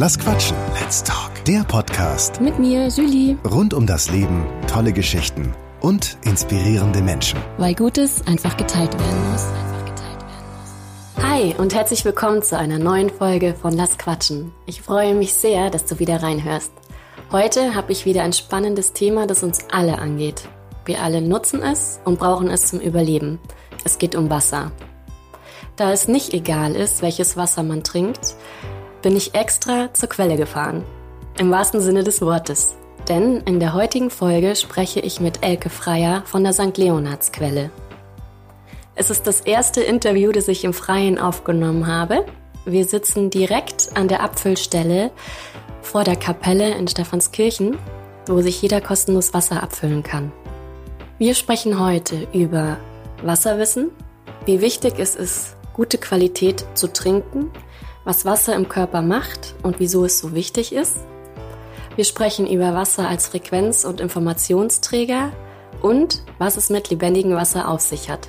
Lass quatschen. Let's talk. Der Podcast Mit mir, Julie. rund um das Leben, tolle Geschichten und inspirierende Menschen. Weil Gutes einfach geteilt werden muss. Hi und herzlich willkommen zu einer neuen Folge von Lass Quatschen. Ich freue mich sehr, dass du wieder reinhörst. Heute habe ich wieder ein spannendes Thema, das uns alle angeht. Wir alle nutzen es und brauchen es zum Überleben. Es geht um Wasser. Da es nicht egal ist, welches Wasser man trinkt, bin ich extra zur Quelle gefahren. Im wahrsten Sinne des Wortes. Denn in der heutigen Folge spreche ich mit Elke Freier von der St. Leonhards Quelle. Es ist das erste Interview, das ich im Freien aufgenommen habe. Wir sitzen direkt an der Abfüllstelle vor der Kapelle in Stephanskirchen, wo sich jeder kostenlos Wasser abfüllen kann. Wir sprechen heute über Wasserwissen, wie wichtig es ist, gute Qualität zu trinken, was Wasser im Körper macht und wieso es so wichtig ist. Wir sprechen über Wasser als Frequenz- und Informationsträger und was es mit lebendigem Wasser auf sich hat.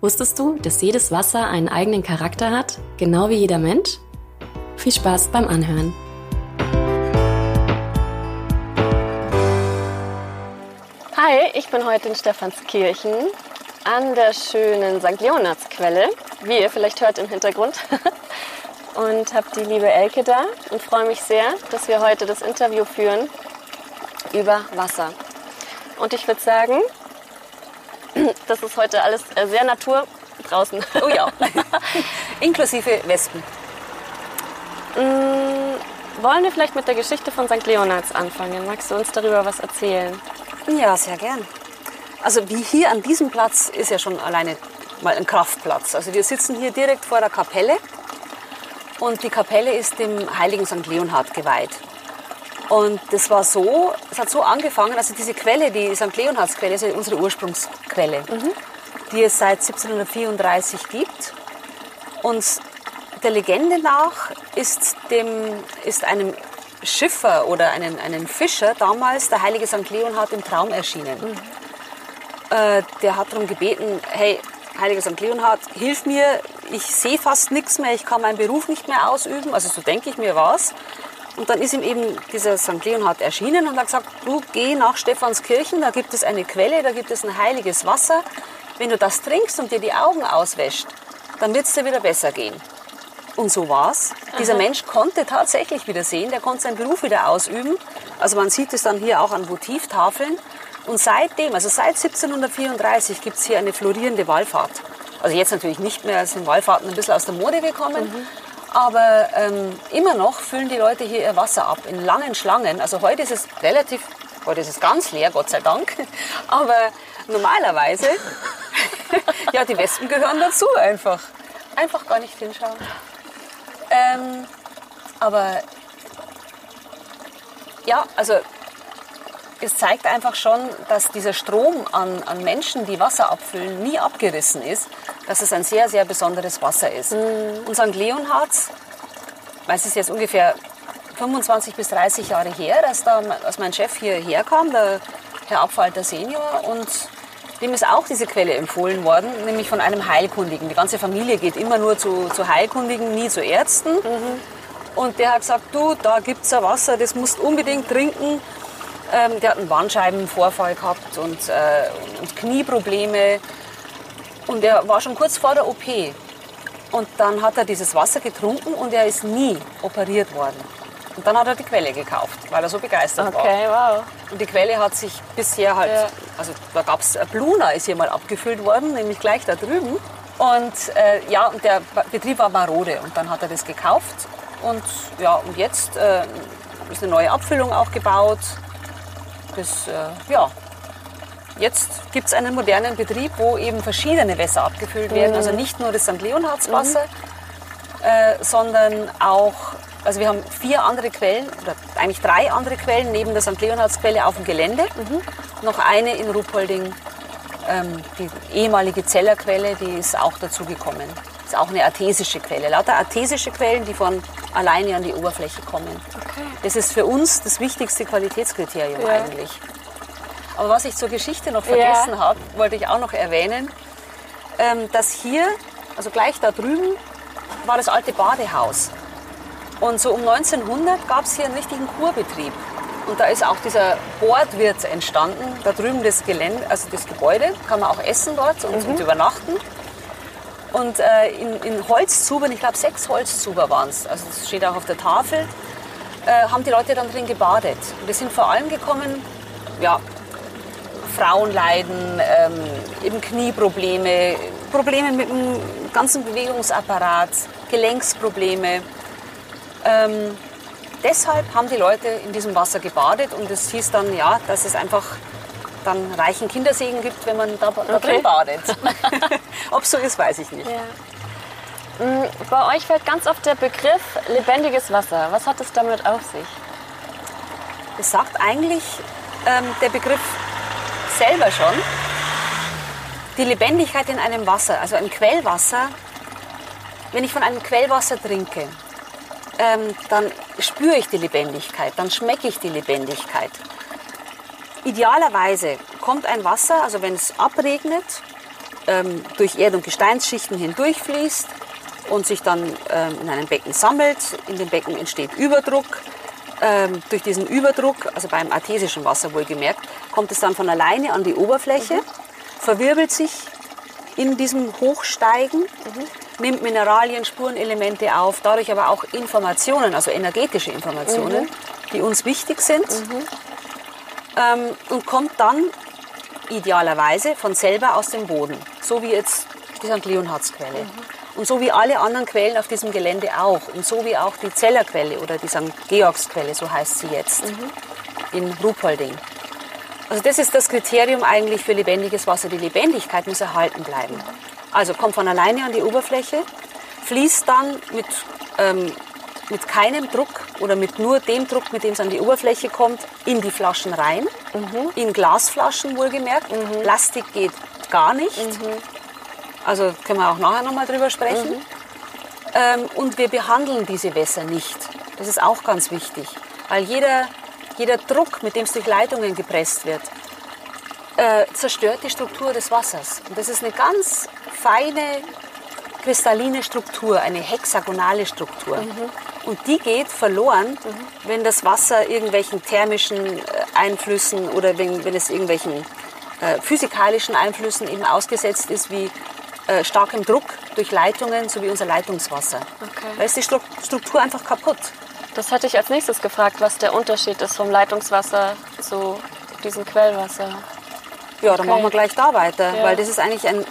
Wusstest du, dass jedes Wasser einen eigenen Charakter hat, genau wie jeder Mensch? Viel Spaß beim Anhören. Hi, ich bin heute in Stephanskirchen an der schönen St. Leonardsquelle, wie ihr vielleicht hört im Hintergrund. Und habe die liebe Elke da und freue mich sehr, dass wir heute das Interview führen über Wasser. Und ich würde sagen, das ist heute alles äh, sehr Natur draußen. Oh ja. Inklusive Wespen. Mm, Wollen wir vielleicht mit der Geschichte von St. Leonards anfangen? Magst du uns darüber was erzählen? Ja, sehr gern. Also wie hier an diesem Platz ist ja schon alleine mal ein Kraftplatz. Also wir sitzen hier direkt vor der Kapelle und die Kapelle ist dem heiligen St. Leonhard geweiht. Und das war so, es hat so angefangen, also diese Quelle, die St. Leonhards Quelle, ist ja unsere Ursprungsquelle, die es seit 1734 gibt. Und der Legende nach ist, dem, ist einem Schiffer oder einem, einem Fischer damals der heilige St. Leonhard im Traum erschienen. Äh, der hat darum gebeten, hey, heiliger St. Leonhard, hilf mir, ich sehe fast nichts mehr, ich kann meinen Beruf nicht mehr ausüben, also so denke ich mir was. Und dann ist ihm eben dieser St. Leonhard erschienen und hat gesagt, du geh nach Stephanskirchen, da gibt es eine Quelle, da gibt es ein heiliges Wasser. Wenn du das trinkst und dir die Augen auswäscht, dann wird es dir wieder besser gehen. Und so war's. Dieser Mensch konnte tatsächlich wieder sehen, der konnte seinen Beruf wieder ausüben. Also man sieht es dann hier auch an Votivtafeln. Und seitdem, also seit 1734, gibt es hier eine florierende Wallfahrt. Also jetzt natürlich nicht mehr, sind Wallfahrten ein bisschen aus der Mode gekommen. Aber ähm, immer noch füllen die Leute hier ihr Wasser ab in langen Schlangen. Also heute ist es relativ, heute ist es ganz leer, Gott sei Dank. Aber normalerweise, ja, die Wespen gehören dazu einfach. Einfach gar nicht hinschauen. Ähm, aber ja, also es zeigt einfach schon, dass dieser Strom an, an Menschen, die Wasser abfüllen, nie abgerissen ist, dass es ein sehr, sehr besonderes Wasser ist. Und St. Leonhards, es ist jetzt ungefähr 25 bis 30 Jahre her, dass, da, als mein Chef hierher kam, der Herr Abfalter Senior, und dem ist auch diese Quelle empfohlen worden, nämlich von einem Heilkundigen. Die ganze Familie geht immer nur zu, zu Heilkundigen, nie zu Ärzten. Und der hat gesagt, du, da gibt es ein Wasser, das musst du unbedingt trinken. Ähm, der hat einen Bandscheibenvorfall gehabt und, äh, und Knieprobleme. Und er war schon kurz vor der OP. Und dann hat er dieses Wasser getrunken und er ist nie operiert worden. Und dann hat er die Quelle gekauft, weil er so begeistert war. Okay, wow. Und die Quelle hat sich bisher halt, Ja. also da gab es, Bluna ist hier mal abgefüllt worden, nämlich gleich da drüben. Und äh, ja, und der Betrieb war marode und dann hat er das gekauft. Und ja, und jetzt äh, ist eine neue Abfüllung auch gebaut. Das, äh, ja, Jetzt gibt es einen modernen Betrieb, wo eben verschiedene Wässer abgefüllt werden. Also nicht nur das St. Leonhardswasser, äh, sondern auch, also wir haben vier andere Quellen, oder eigentlich drei andere Quellen neben der St. Leonhardsquelle auf dem Gelände. Noch eine in Ruppolding, ähm, die ehemalige Zellerquelle, die ist auch dazugekommen. Ist auch eine artesische Quelle. Lauter artesische Quellen, die von alleine an die Oberfläche kommen. Okay. Das ist für uns das wichtigste Qualitätskriterium Ja. eigentlich. Aber was ich zur Geschichte noch vergessen habe, wollte ich auch noch erwähnen, ähm, dass hier, also gleich da drüben, war das alte Badehaus. Und so um 1900 gab es hier einen richtigen Kurbetrieb. Und da ist auch dieser Bordwirt entstanden, da drüben das Gelände, also das Gebäude, kann man auch essen dort und, und übernachten. Und äh, in, in Holzzubern, ich glaube sechs Holzzuber waren es, also das steht auch auf der Tafel, äh, haben die Leute dann drin gebadet. Und die sind vor allem gekommen, ja, Frauen leiden, ähm, eben Knieprobleme, Probleme mit dem ganzen Bewegungsapparat, Gelenksprobleme. Ähm, deshalb haben die Leute in diesem Wasser gebadet und es hieß dann, ja, dass es einfach dann reichen Kindersegen gibt, wenn man da, da Okay. drin badet. Ob so ist, weiß ich nicht. Ja. Mm, Bei euch fällt ganz oft der Begriff lebendiges Wasser. Was hat es damit auf sich? Das sagt eigentlich ähm, der Begriff selber schon. Die Lebendigkeit in einem Wasser, also ein Quellwasser, wenn ich von einem Quellwasser trinke, ähm, dann spüre ich die Lebendigkeit, dann schmecke ich die Lebendigkeit. Idealerweise kommt ein Wasser, also wenn es abregnet, ähm, durch Erd- und Gesteinsschichten hindurchfließt und sich dann ähm, in einem Becken sammelt. In dem Becken entsteht Überdruck. Ähm, durch diesen Überdruck, also beim artesischen Wasser wohlgemerkt, kommt es dann von alleine an die Oberfläche, verwirbelt sich in diesem Hochsteigen, nimmt Mineralien, Spurenelemente auf, dadurch aber auch Informationen, also energetische Informationen, die uns wichtig sind ähm, und kommt dann idealerweise von selber aus dem Boden, so wie jetzt die St. Leonhardsquelle. Und so wie alle anderen Quellen auf diesem Gelände auch. Und so wie auch die Zellerquelle oder die St. Georgsquelle, so heißt sie jetzt, in Ruhpolding. Also das ist das Kriterium eigentlich für lebendiges Wasser. Die Lebendigkeit muss erhalten bleiben. Also kommt von alleine an die Oberfläche, fließt dann mit, ähm, mit keinem Druck oder mit nur dem Druck, mit dem es an die Oberfläche kommt, in die Flaschen rein. In Glasflaschen wohlgemerkt. Plastik geht gar nicht. Also können wir auch nachher nochmal drüber sprechen. Ähm, und wir behandeln diese Wässer nicht. Das ist auch ganz wichtig. Weil jeder, jeder Druck, mit dem es durch Leitungen gepresst wird, äh, zerstört die Struktur des Wassers. Und das ist eine ganz feine, kristalline Struktur, eine hexagonale Struktur. Und die geht verloren, wenn das Wasser irgendwelchen thermischen äh, Einflüssen oder wenn, wenn es irgendwelchen äh, physikalischen Einflüssen eben ausgesetzt ist, wie äh, starkem Druck durch Leitungen, so wie unser Leitungswasser. Okay. Da ist die Stru- Struktur einfach kaputt. Das hätte ich als nächstes gefragt, was der Unterschied ist vom Leitungswasser zu diesem Quellwasser. Ja, dann Okay. machen wir gleich da weiter, Ja. weil das ist eigentlich ein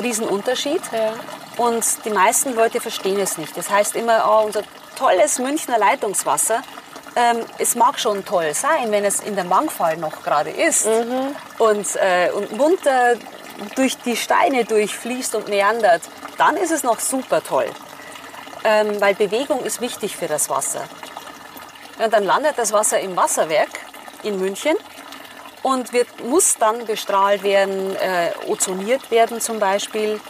Riesenunterschied. Ja. Und die meisten Leute verstehen es nicht. Das heißt immer, oh, unser tolles Münchner Leitungswasser, ähm, es mag schon toll sein, wenn es in der Mangfall noch gerade ist und, äh, und munter durch die Steine durchfließt und meandert, dann ist es noch super toll. Ähm, weil Bewegung ist wichtig für das Wasser. Und dann landet das Wasser im Wasserwerk in München und wird, muss dann bestrahlt werden, äh, ozoniert werden zum Beispiel,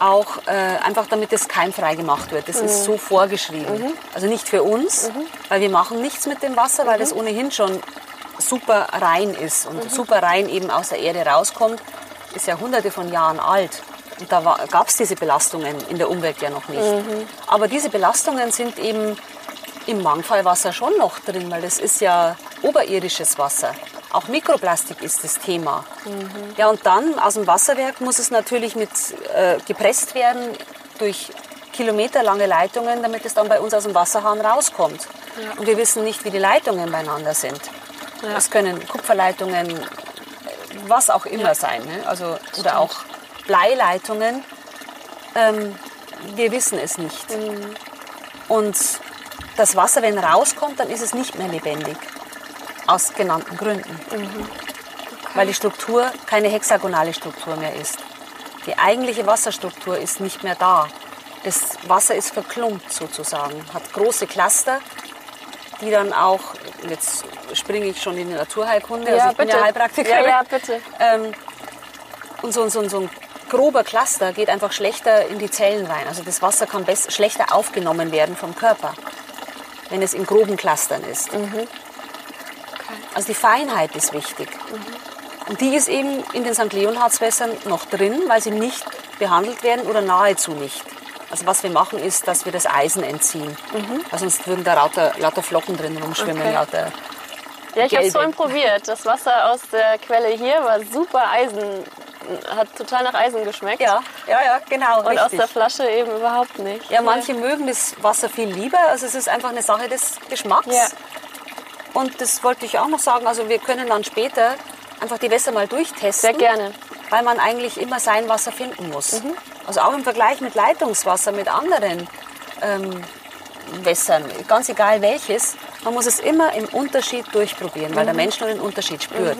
auch äh, einfach damit es keimfrei gemacht wird. Das ist so vorgeschrieben. Also nicht für uns, weil wir machen nichts mit dem Wasser, weil das ohnehin schon super rein ist und super rein eben aus der Erde rauskommt, ist ja hunderte von Jahren alt. Und da gab es diese Belastungen in der Umwelt ja noch nicht. Aber diese Belastungen sind eben im Mangfallwasser schon noch drin, weil das ist ja oberirdisches Wasser. Auch Mikroplastik ist das Thema. Ja, und dann aus dem Wasserwerk muss es natürlich mit äh, gepresst werden durch kilometerlange Leitungen, damit es dann bei uns aus dem Wasserhahn rauskommt. Und wir wissen nicht, wie die Leitungen beieinander sind. Es können Kupferleitungen, äh, was auch immer sein. Ne? Also, oder auch Bleileitungen. Ähm, wir wissen es nicht. Und das Wasser, wenn rauskommt, dann ist es nicht mehr lebendig. Aus genannten Gründen. Weil die Struktur keine hexagonale Struktur mehr ist. Die eigentliche Wasserstruktur ist nicht mehr da. Das Wasser ist verklumpt sozusagen, hat große Cluster, die dann auch, jetzt springe ich schon in die Naturheilkunde, also ich bin ja Heilpraktikerin. Ja, ja, bitte. Ähm, und so, so, so ein grober Cluster geht einfach schlechter in die Zellen rein. Also das Wasser kann schlechter aufgenommen werden vom Körper, wenn es in groben Clustern ist. Also die Feinheit ist wichtig. Und die ist eben in den St. Leonhardswässern noch drin, weil sie nicht behandelt werden oder nahezu nicht. Also was wir machen ist, dass wir das Eisen entziehen. Also sonst würden da lauter, lauter Flocken drin rumschwimmen, Okay. lauter Ja, ich habe es vorhin probiert. Das Wasser aus der Quelle hier war super Eisen. Hat total nach Eisen geschmeckt. Ja, ja, ja, genau. Und aus richtig. der Flasche eben überhaupt nicht. Ja, manche mögen das Wasser viel lieber. Also es ist einfach eine Sache des Geschmacks. Ja. Und das wollte ich auch noch sagen. Also wir können dann später einfach die Wässer mal durchtesten. Sehr gerne. Weil man eigentlich immer sein Wasser finden muss. Mhm. Also auch im Vergleich mit Leitungswasser, mit anderen ähm, Wässern, ganz egal welches, man muss es immer im Unterschied durchprobieren, Mhm. weil der Mensch nur den Unterschied spürt.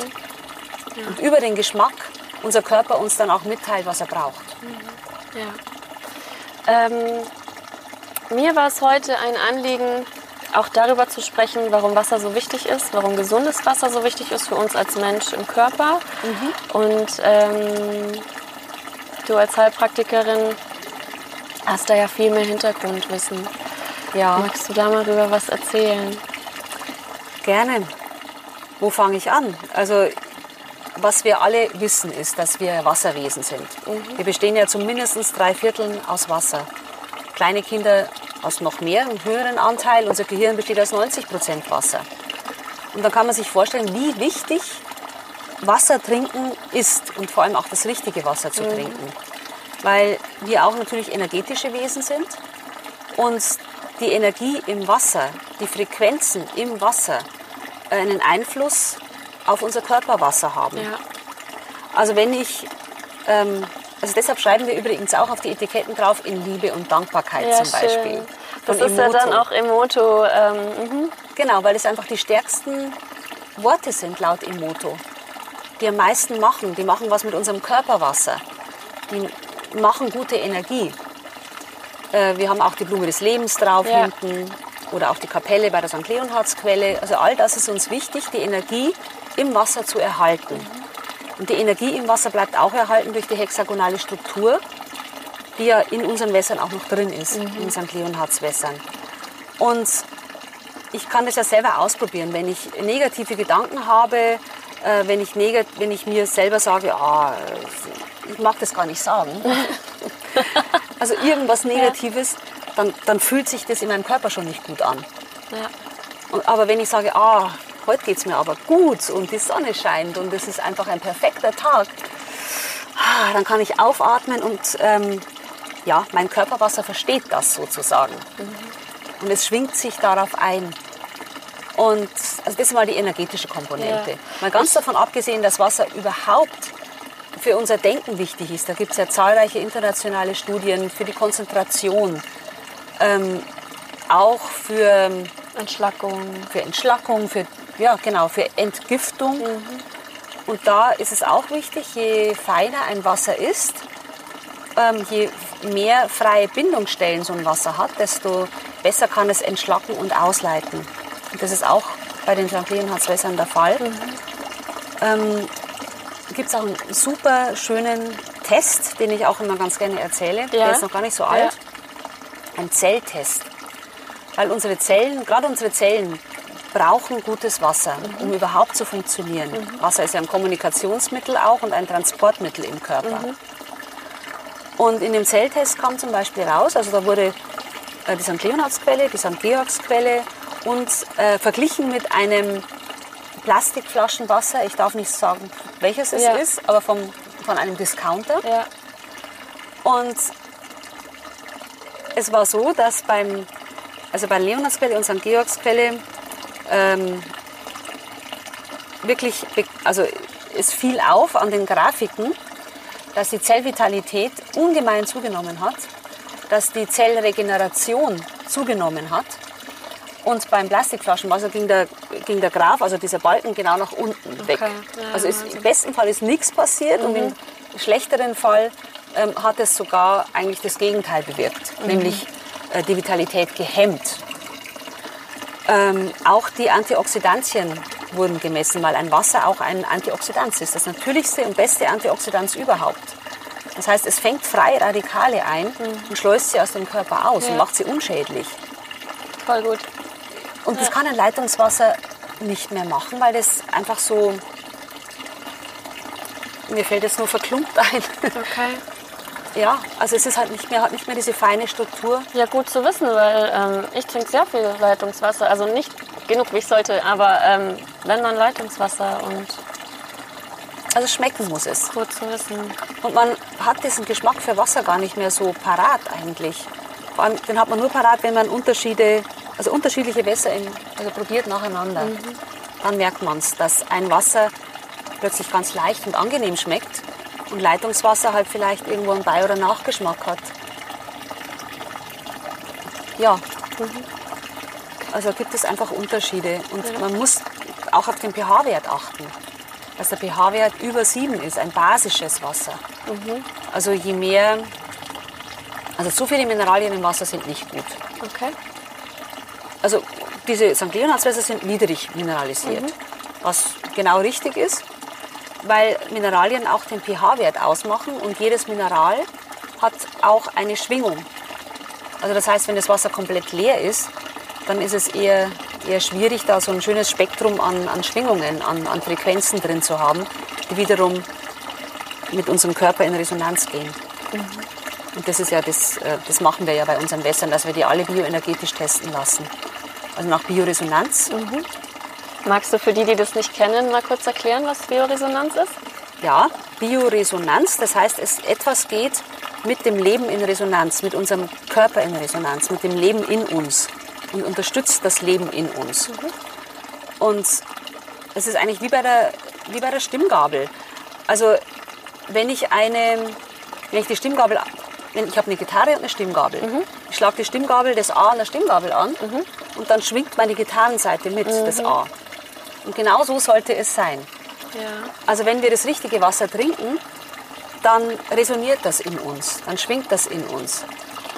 Und über den Geschmack unser Körper uns dann auch mitteilt, was er braucht. Ja. Ähm, mir war es heute ein Anliegen, auch darüber zu sprechen, warum Wasser so wichtig ist, warum gesundes Wasser so wichtig ist für uns als Mensch im Körper. Und ähm, du als Heilpraktikerin hast da ja viel mehr Hintergrundwissen. Ja. Magst du da mal drüber was erzählen? Gerne. Wo fange ich an? Also, was wir alle wissen, ist, dass wir Wasserwesen sind. Wir bestehen ja zu mindestens drei Vierteln aus Wasser. Kleine Kinder aus noch mehr, einem höheren Anteil. Unser Gehirn besteht aus 90 Prozent Wasser. Und da kann man sich vorstellen, wie wichtig Wasser trinken ist und vor allem auch das richtige Wasser zu trinken. Weil wir auch natürlich energetische Wesen sind und die Energie im Wasser, die Frequenzen im Wasser einen Einfluss auf unser Körperwasser haben. Ja. Also wenn ich, ähm, also deshalb schreiben wir übrigens auch auf die Etiketten drauf in Liebe und Dankbarkeit Ja, zum Beispiel. schön. Das Von ist ja Emoto. dann auch Emoto. Ähm, mhm. Genau, weil es einfach die stärksten Worte sind laut Emoto. Die am meisten machen. Die machen was mit unserem Körperwasser. Die machen gute Energie. Äh, wir haben auch die Blume des Lebens drauf Ja. hinten. Oder auch die Kapelle bei der St. Leonhardsquelle. Also all das ist uns wichtig, die Energie im Wasser zu erhalten. Und die Energie im Wasser bleibt auch erhalten durch die hexagonale Struktur, die ja in unseren Wässern auch noch drin ist, in St. Leonhards Wässern. Und ich kann das ja selber ausprobieren. Wenn ich negative Gedanken habe, äh, wenn, ich negat wenn ich mir selber sage, ah, ich mag das gar nicht sagen, also irgendwas Negatives, dann, dann fühlt sich das in meinem Körper schon nicht gut an. Ja. Und, aber wenn ich sage, ah, heute geht es mir aber gut und die Sonne scheint und es ist einfach ein perfekter Tag, ah, dann kann ich aufatmen und ähm, ja, mein Körperwasser versteht das sozusagen. Und es schwingt sich darauf ein. Und also das ist mal die energetische Komponente. Ja. Mal ganz davon abgesehen, dass Wasser überhaupt für unser Denken wichtig ist. Da gibt es ja zahlreiche internationale Studien für die Konzentration, ähm, auch für Entschlackung. für Entschlackung, für, ja, genau, für Entgiftung. Und da ist es auch wichtig, je feiner ein Wasser ist, ähm, je mehr freie Bindungsstellen so ein Wasser hat, desto besser kann es entschlacken und ausleiten. Und das ist auch bei den St. Leonhardswässern der Fall. Ähm, Gibt es auch einen super schönen Test, den ich auch immer ganz gerne erzähle. Der Ja. ist noch gar nicht so alt. Ein Zelltest. Weil unsere Zellen, gerade unsere Zellen, brauchen gutes Wasser, um überhaupt zu funktionieren. Wasser ist ja ein Kommunikationsmittel auch und ein Transportmittel im Körper. Und in dem Zelltest kam zum Beispiel raus, also da wurde äh, die St. Leonhardsquelle, die St. Georgsquelle und äh, verglichen mit einem Plastikflaschenwasser, ich darf nicht sagen, welches es Ja. ist, aber vom, von einem Discounter. Ja. Und es war so, dass beim, also bei Leonardsquelle und St. Georgsquelle ähm, wirklich, also es fiel auf an den Grafiken, dass die Zellvitalität ungemein zugenommen hat, dass die Zellregeneration zugenommen hat. Und beim Plastikflaschenwasser ging der, ging der Graph, also dieser Balken, genau nach unten weg. Ja, also ist, Wahnsinn. im besten Fall ist nichts passiert und im schlechteren Fall ähm, hat es sogar eigentlich das Gegenteil bewirkt, nämlich äh, die Vitalität gehemmt. Ähm, auch die Antioxidantien wurden gemessen, weil ein Wasser auch ein Antioxidant ist. Das natürlichste und beste Antioxidant überhaupt. Das heißt, es fängt frei Radikale ein und schleust sie aus dem Körper aus und Ja. macht sie unschädlich. Voll gut. Und das kann ein Leitungswasser nicht mehr machen, weil das einfach so. Mir fällt jetzt nur verklumpt ein. Okay. Ja, also es ist halt nicht mehr, hat nicht mehr diese feine Struktur. Ja, gut zu wissen, weil ähm, ich trinke sehr viel Leitungswasser. Also nicht genug, wie ich sollte, aber ähm, wenn dann Leitungswasser und Also schmecken muss es. gut zu wissen. Und man hat diesen Geschmack für Wasser gar nicht mehr so parat eigentlich. Vor allem, den hat man nur parat, wenn man Unterschiede, also unterschiedliche Wässer in, also probiert nacheinander. Dann merkt man es, dass ein Wasser plötzlich ganz leicht und angenehm schmeckt und Leitungswasser halt vielleicht irgendwo einen Bei- oder Nachgeschmack hat. Ja. Also gibt es einfach Unterschiede. Und man muss auch auf den pH-Wert achten. Dass der pH-Wert über 7 ist, ein basisches Wasser. Also je mehr, also zu viele Mineralien im Wasser sind nicht gut. Okay. Also diese St. Leonhardswässer sind niedrig mineralisiert, was genau richtig ist, weil Mineralien auch den pH-Wert ausmachen und jedes Mineral hat auch eine Schwingung. Also das heißt, wenn das Wasser komplett leer ist, dann ist es eher, eher schwierig, da so ein schönes Spektrum an, an Schwingungen, an, an Frequenzen drin zu haben, die wiederum mit unserem Körper in Resonanz gehen. Und das ist ja das, äh, das machen wir ja bei unseren Wässern, dass wir die alle bioenergetisch testen lassen. Also nach Bioresonanz. Magst du für die, die das nicht kennen, mal kurz erklären, was Bioresonanz ist? Ja, Bioresonanz, das heißt, es etwas geht mit dem Leben in Resonanz, mit unserem Körper in Resonanz, mit dem Leben in uns und unterstützt das Leben in uns. Und es ist eigentlich wie bei der, wie bei der Stimmgabel. Also wenn ich eine, wenn ich die Stimmgabel, wenn ich habe eine Gitarre und eine Stimmgabel, ich schlage die Stimmgabel das A an der Stimmgabel an und dann schwingt meine Gitarrenseite mit, das A. Und genau so sollte es sein. Ja. Also wenn wir das richtige Wasser trinken, dann resoniert das in uns, dann schwingt das in uns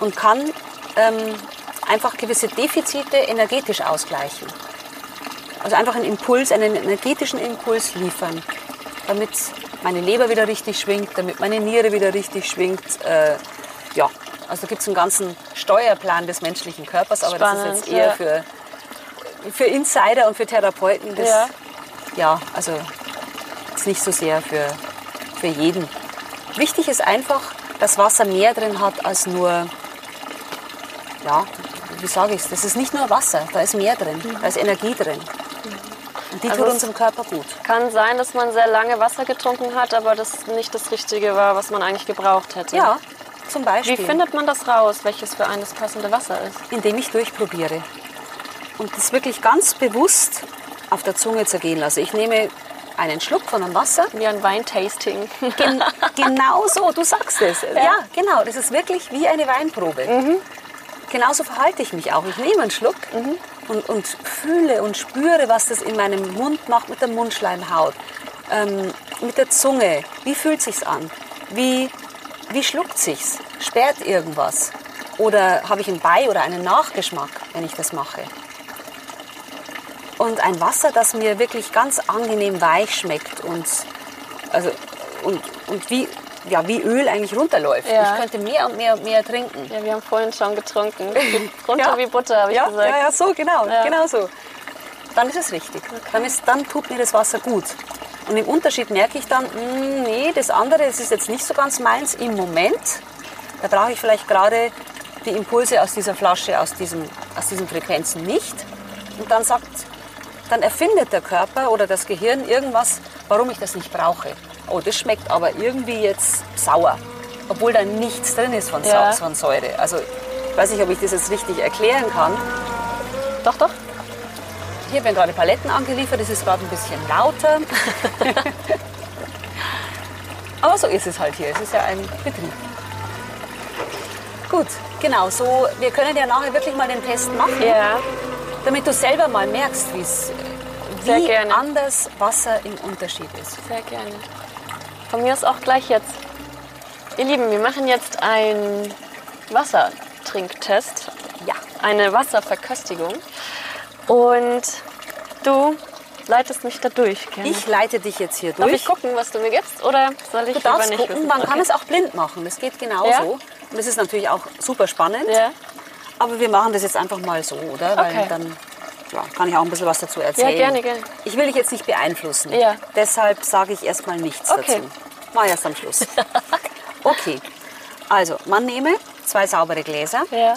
und kann ähm, einfach gewisse Defizite energetisch ausgleichen. Also einfach einen Impuls, einen energetischen Impuls liefern, damit meine Leber wieder richtig schwingt, damit meine Niere wieder richtig schwingt. Äh, ja, also da gibt es einen ganzen Steuerplan des menschlichen Körpers, aber das ist Spannend, jetzt eher ja. für, für Insider und für Therapeuten. Das, Ja. ja, also ist nicht so sehr für, für jeden. Wichtig ist einfach, dass Wasser mehr drin hat als nur, ja, wie sage ich es, das ist nicht nur Wasser, da ist mehr drin, da ist Energie drin. Und die Also tut unserem Körper gut. Kann sein, dass man sehr lange Wasser getrunken hat, aber das nicht das Richtige war, was man eigentlich gebraucht hätte. Ja, zum Wie Beispiel, findet man das raus, welches für einen das passende Wasser ist? indem ich durchprobiere. Und das wirklich ganz bewusst auf der Zunge zergehen lasse. Ich nehme einen Schluck von einem Wasser Wie ein Weintasting. Gen genau so, du sagst es. Ja. genau. Das ist wirklich wie eine Weinprobe. Genauso verhalte ich mich auch. Ich nehme einen Schluck und, und fühle und spüre, was das in meinem Mund macht mit der Mundschleimhaut, ähm, mit der Zunge. Wie fühlt sich's an? Wie, wie schluckt sich's? Sperrt irgendwas? Oder habe ich einen Bei- oder einen Nachgeschmack, wenn ich das mache? Und ein Wasser, das mir wirklich ganz angenehm weich schmeckt und, also, und, und wie, ja, wie Öl eigentlich runterläuft. Ja. Ich könnte mehr und mehr und mehr trinken. Ja, wir haben vorhin schon getrunken. Runter Ja. wie Butter, habe ich ja, gesagt. Ja, ja, so, genau, genau so. Dann ist es richtig. Dann, ist, dann tut mir das Wasser gut. Und im Unterschied merke ich dann, mm, nee, das andere, das ist jetzt nicht so ganz meins im Moment. Da brauche ich vielleicht gerade die Impulse aus dieser Flasche, aus, diesem, aus diesen Frequenzen nicht. Und dann sagt, dann erfindet der Körper oder das Gehirn irgendwas, warum ich das nicht brauche. Oh, das schmeckt aber irgendwie jetzt sauer, obwohl da nichts drin ist von, Ja. Von Säure. Also ich weiß nicht, ob ich das jetzt richtig erklären kann. Doch, doch. Hier werden gerade Paletten angeliefert, es ist gerade ein bisschen lauter. Aber so ist es halt hier, es ist ja ein Betrieb. Gut, genau, so, wir können ja nachher wirklich mal den Test machen, Ja. Damit du selber mal merkst, wie gerne. anders Wasser im Unterschied ist. Sehr gerne. Von mir ist auch gleich jetzt. Ihr Lieben, wir machen jetzt einen Wassertrinktest. Ja, Eine Wasserverköstigung. Und du leitest mich da durch. Gerne. ich leite dich jetzt hier Darf durch. ich gucken, was du mir gibst? Oder soll ich Du darfst nicht gucken, wissen? man kann Okay. es auch blind machen, das geht genauso. Ja? Und das ist natürlich auch super spannend. Ja. Aber wir machen das jetzt einfach mal so, oder? Weil Okay. dann ja, kann ich auch ein bisschen was dazu erzählen. Ja, gerne, gerne. Ich will dich jetzt nicht beeinflussen. Ja. Deshalb sage ich erstmal nichts Okay. dazu. Mal erst am Schluss. Okay. Also, man nehme zwei saubere Gläser, Ja.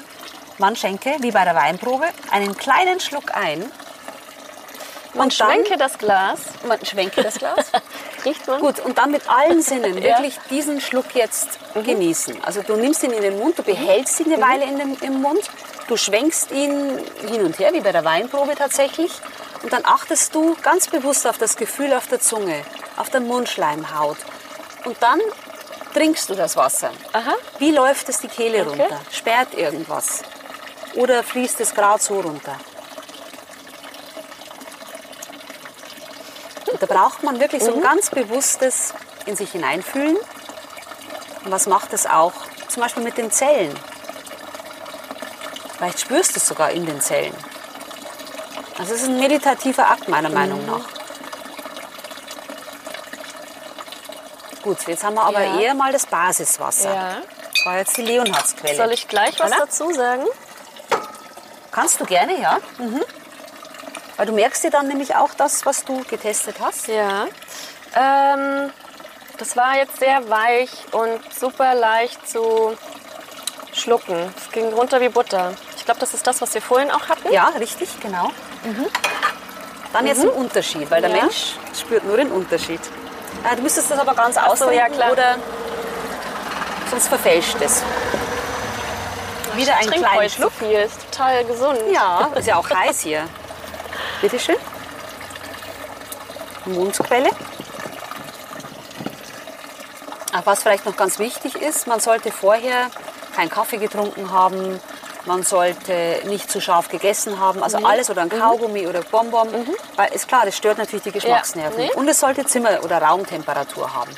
man schenke, wie bei der Weinprobe, einen kleinen Schluck ein. Man Und dann- schwenke das Glas. Man schwenke das Glas. Riecht man? Gut, und dann mit allen Sinnen Ja. wirklich diesen Schluck jetzt genießen. Also du nimmst ihn in den Mund, du behältst ihn eine Weile in dem, im Mund, du schwenkst ihn hin und her, wie bei der Weinprobe tatsächlich. Und dann achtest du ganz bewusst auf das Gefühl auf der Zunge, auf der Mundschleimhaut. Und dann trinkst du das Wasser. Aha. Wie läuft es die Kehle Okay. runter? Sperrt irgendwas? Oder fließt es gerade so runter? Und da braucht man wirklich so ein ganz bewusstes in sich hineinfühlen. Und was macht es auch zum Beispiel mit den Zellen? Vielleicht spürst du es sogar in den Zellen. Also es ist ein meditativer Akt meiner Meinung nach. Gut, jetzt haben wir aber Ja. eher mal das Basiswasser. Ja. Das war jetzt die Leonhardsquelle. Soll ich gleich was Oder? dazu sagen? Kannst du gerne, ja. Mhm. Weil du merkst dir dann nämlich auch das, was du getestet hast. Ja. Ähm, das war jetzt sehr weich und super leicht zu schlucken. Es ging runter wie Butter. Ich glaube, das ist das, was wir vorhin auch hatten. Ja, richtig, genau. Dann jetzt ein Unterschied, weil der Mhm. Ja. Mensch spürt nur den Unterschied. Ah, du müsstest das aber ganz so, ausdrücken ja, klar. oder sonst verfälscht es. Wieder einen kleinen heute Schluck. so viel, ist total gesund. Ja, ist ja auch heiß hier. Bitte schön. Mundquelle. Ach, was vielleicht noch ganz wichtig ist, man sollte vorher keinen Kaffee getrunken haben, man sollte nicht zu scharf gegessen haben, also alles oder ein Kaugummi oder Bonbon, weil ist klar, das stört natürlich die Geschmacksnerven. Nee. Und es sollte Zimmer- oder Raumtemperatur haben.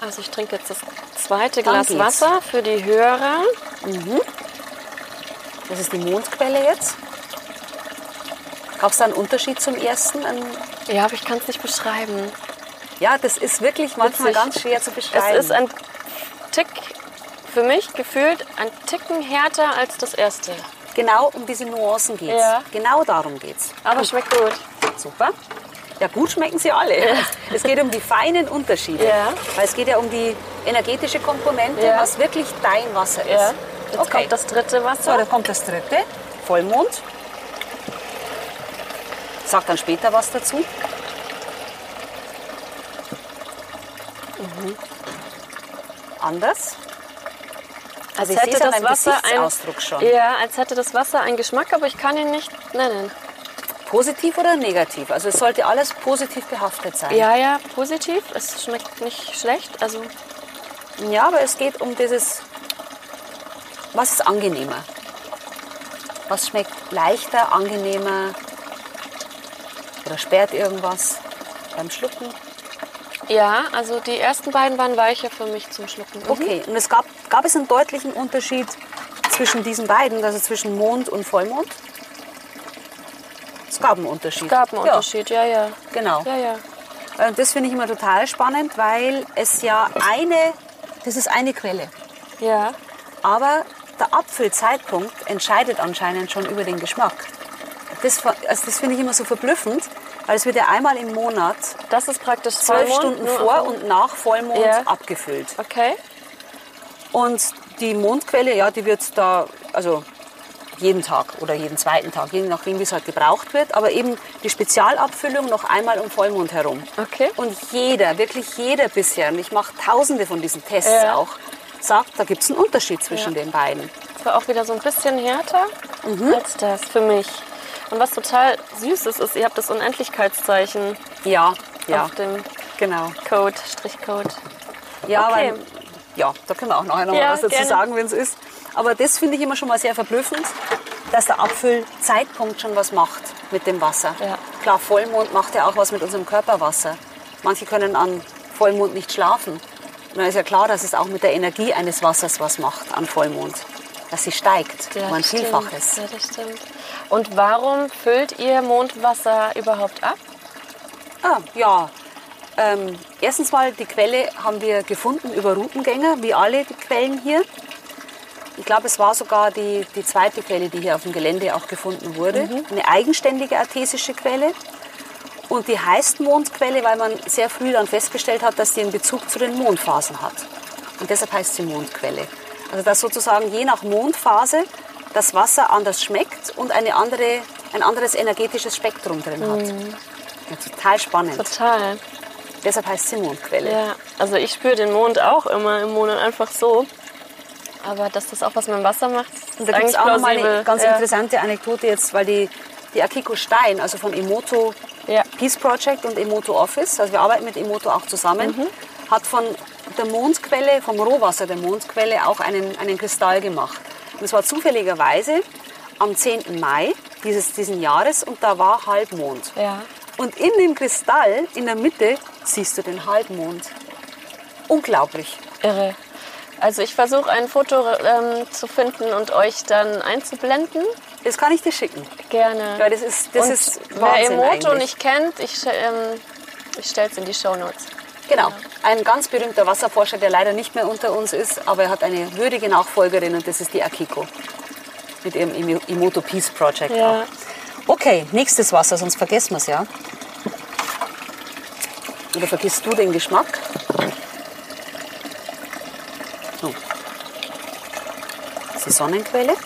Also ich trinke jetzt das zweite Dann Glas geht's. Wasser für die Hörer. Das ist die Mondquelle jetzt. Gab es da einen Unterschied zum ersten? Ja, aber ich kann es nicht beschreiben. Ja, das ist wirklich manchmal Witzig. ganz schwer zu beschreiben. Es ist ein Tick, für mich gefühlt, ein Ticken härter als das erste. genau um diese Nuancen geht's. Ja. Genau darum geht's. Aber schmeckt gut. Super. Ja, gut schmecken sie alle. Es geht um die feinen Unterschiede. Ja. Weil es geht ja um die energetische Komponente, Ja. was wirklich dein Wasser ist. Ja. Jetzt Okay. kommt das dritte So, Wasser. dann kommt das dritte. Vollmond. Sag dann später was dazu. Mhm. Anders. als ich sehe hätte das Wasser ein, schon. Ja, als hätte das Wasser einen Geschmack, aber ich kann ihn nicht nennen. Positiv oder negativ? Also es sollte alles positiv behaftet sein. Ja, ja, positiv. Es schmeckt nicht schlecht. Also Ja, aber es geht um dieses, was ist angenehmer? Was schmeckt leichter, angenehmer? Oder sperrt irgendwas beim Schlucken? ja, also die ersten beiden waren weicher für mich zum Schlucken. Mhm. Okay, und es gab, gab es einen deutlichen Unterschied zwischen diesen beiden, also zwischen Mond und Vollmond? Es gab einen Unterschied. Es gab einen ja, Unterschied, ja, ja. Genau. Ja, ja. Und das finde ich immer total spannend, weil es ja eine, das ist eine Quelle. Ja. Aber der Abfüllzeitpunkt entscheidet anscheinend schon über den Geschmack. Das, also das finde ich immer so verblüffend, weil es wird ja einmal im Monat Das ist praktisch zwölf Stunden nur vor auf- und nach Vollmond Ja. abgefüllt. Okay. Und die Mondquelle, ja, die wird da, also jeden Tag oder jeden zweiten Tag, je nachdem, wie es halt gebraucht wird. Aber eben die Spezialabfüllung noch einmal um Vollmond herum. Okay. Und jeder, wirklich jeder bisher, und ich mache tausende von diesen Tests Ja. auch, sagt, da gibt es einen Unterschied zwischen den beiden. Das war auch wieder so ein bisschen härter Mhm. als das für mich. Und was total süß ist, ist, ihr habt das Unendlichkeitszeichen Ja, ja, auf dem genau. Code, Strichcode. Ja, Okay. weil, ja, da können wir auch nachher noch Ja, mal was dazu gerne. sagen, wenn es ist. Aber das finde ich immer schon mal sehr verblüffend, dass der Abfüllzeitpunkt schon was macht mit dem Wasser. Ja. Klar, Vollmond macht ja auch was mit unserem Körperwasser. Manche können an Vollmond nicht schlafen. Und dann ist ja klar, dass es auch mit der Energie eines Wassers was macht an Vollmond. Dass sie steigt, Ja, um ein stimmt. Vielfaches. Ja, das stimmt. Und warum füllt ihr Mondwasser überhaupt ab? Ah, ja. Ähm, erstens mal, die Quelle haben wir gefunden über Routengänger, wie alle die Quellen hier. Ich glaube, es war sogar die, die zweite Quelle, die hier auf dem Gelände auch gefunden wurde. Eine eigenständige artesische Quelle. Und die heißt Mondquelle, weil man sehr früh dann festgestellt hat, dass die einen Bezug zu den Mondphasen hat. Und deshalb heißt sie Mondquelle. Also dass sozusagen je nach Mondphase das Wasser anders schmeckt und eine andere, ein anderes energetisches Spektrum drin hat. Ja, total spannend. Total. Deshalb heißt sie Mondquelle. Ja, also ich spüre den Mond auch immer im Monat einfach so. Aber dass das auch was mit dem Wasser macht, ist Und da gibt eigentlich es auch noch mal plausibel. eine ganz ja. interessante Anekdote jetzt, weil die, die Akiko Stein, also von Emoto Ja. Peace Project und Emoto Office, also wir arbeiten mit Emoto auch zusammen, Mhm. hat von der Mondquelle, vom Rohwasser der Mondquelle auch einen, einen Kristall gemacht. Und es war zufälligerweise am 10. Mai dieses, diesen Jahres und da war Halbmond. Ja. Und in dem Kristall, in der Mitte, siehst du den Halbmond. Unglaublich. Irre. Also ich versuche ein Foto ähm, zu finden und euch dann einzublenden. Das kann ich dir schicken. Gerne. Ja, das ist, das und ist wer Wahnsinn Emoto eigentlich. nicht kennt, ich, ähm, ich stelle es in die Show Notes. Genau. Ein ganz berühmter Wasserforscher, der leider nicht mehr unter uns ist, aber er hat eine würdige Nachfolgerin und das ist die Akiko. Mit ihrem Emo- Emoto Peace Project Ja. auch. Okay, nächstes Wasser, sonst vergessen wir es ja. Oder vergisst du den Geschmack? So. Das ist die Sonnenquelle.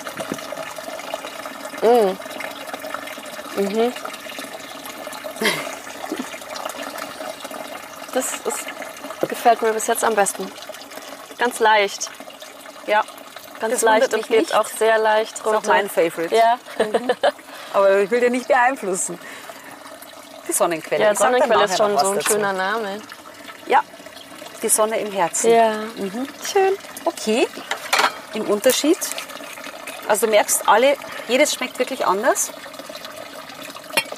Das ist, gefällt mir bis jetzt am besten. Ganz leicht. Ja, ganz Das leicht und geht nicht. auch sehr leicht Das ist auch runter. mein Favorite. Ja, Aber ich will dir nicht beeinflussen. Die Sonnenquelle. ja dann Sonnenquelle ist schon so ein dazu. schöner Name. Ja, die Sonne im Herzen. Ja, schön. Okay, im Unterschied. Also du merkst, alle, jedes schmeckt wirklich anders,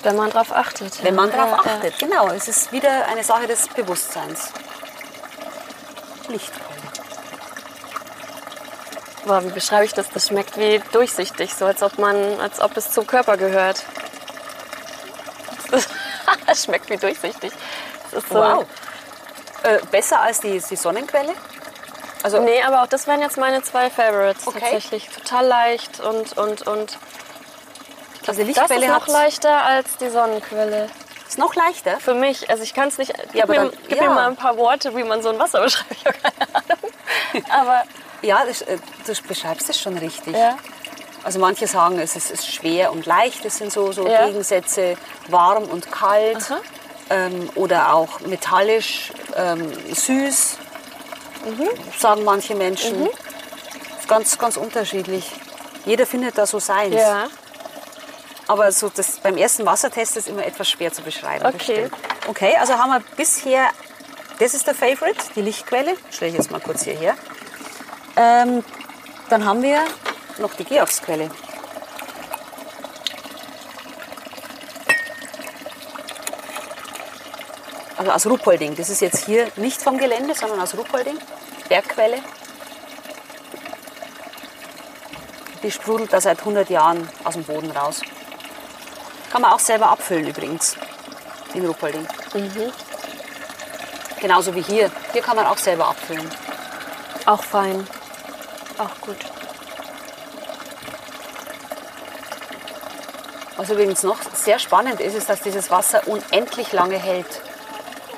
Wenn man drauf achtet. wenn man ja, darauf ja, achtet. Genau, es ist wieder eine Sache des Bewusstseins. Lichtquelle. Boah, wie beschreibe ich das? Das schmeckt wie durchsichtig, so als ob man, als ob es zum Körper gehört. Es schmeckt wie durchsichtig. So, Wow. Äh, besser als die, die Sonnenquelle? Also, Nee, aber auch das wären jetzt meine zwei Favorites Okay. tatsächlich. Total leicht und und und. Also die Das ist Lichtquelle noch leichter als die Sonnenquelle. ist noch leichter. Für mich, also ich kann es nicht. Gib, aber mir, dann- gib ja. mir mal ein paar Worte, wie man so ein Wasser beschreibt. Ich habe keine Ahnung. Aber Ja, das, äh, du beschreibst es schon richtig. ja, Also manche sagen, es ist, ist schwer und leicht. Das sind so, so Ja. Gegensätze, warm und kalt. Ähm, oder auch metallisch, ähm, süß, Mhm. sagen manche Menschen. Ist ganz, ganz unterschiedlich. Jeder findet da so seins. ja. Aber so das, beim ersten Wassertest ist immer etwas schwer zu beschreiben. Okay. Okay, also haben wir bisher, das ist der Favorite, die Lichtquelle. Stelle ich jetzt mal kurz hierher. Ähm, dann haben wir noch die Georgsquelle. Also aus Ruppolding. Das ist jetzt hier nicht vom Gelände, sondern aus Ruppolding. Bergquelle. Die sprudelt da seit 100 Jahren aus dem Boden raus. Kann man auch selber abfüllen übrigens in Ruppolding. Genauso wie hier. Hier kann man auch selber abfüllen. Auch fein. Auch gut. Was übrigens noch sehr spannend ist, ist, dass dieses Wasser unendlich lange hält.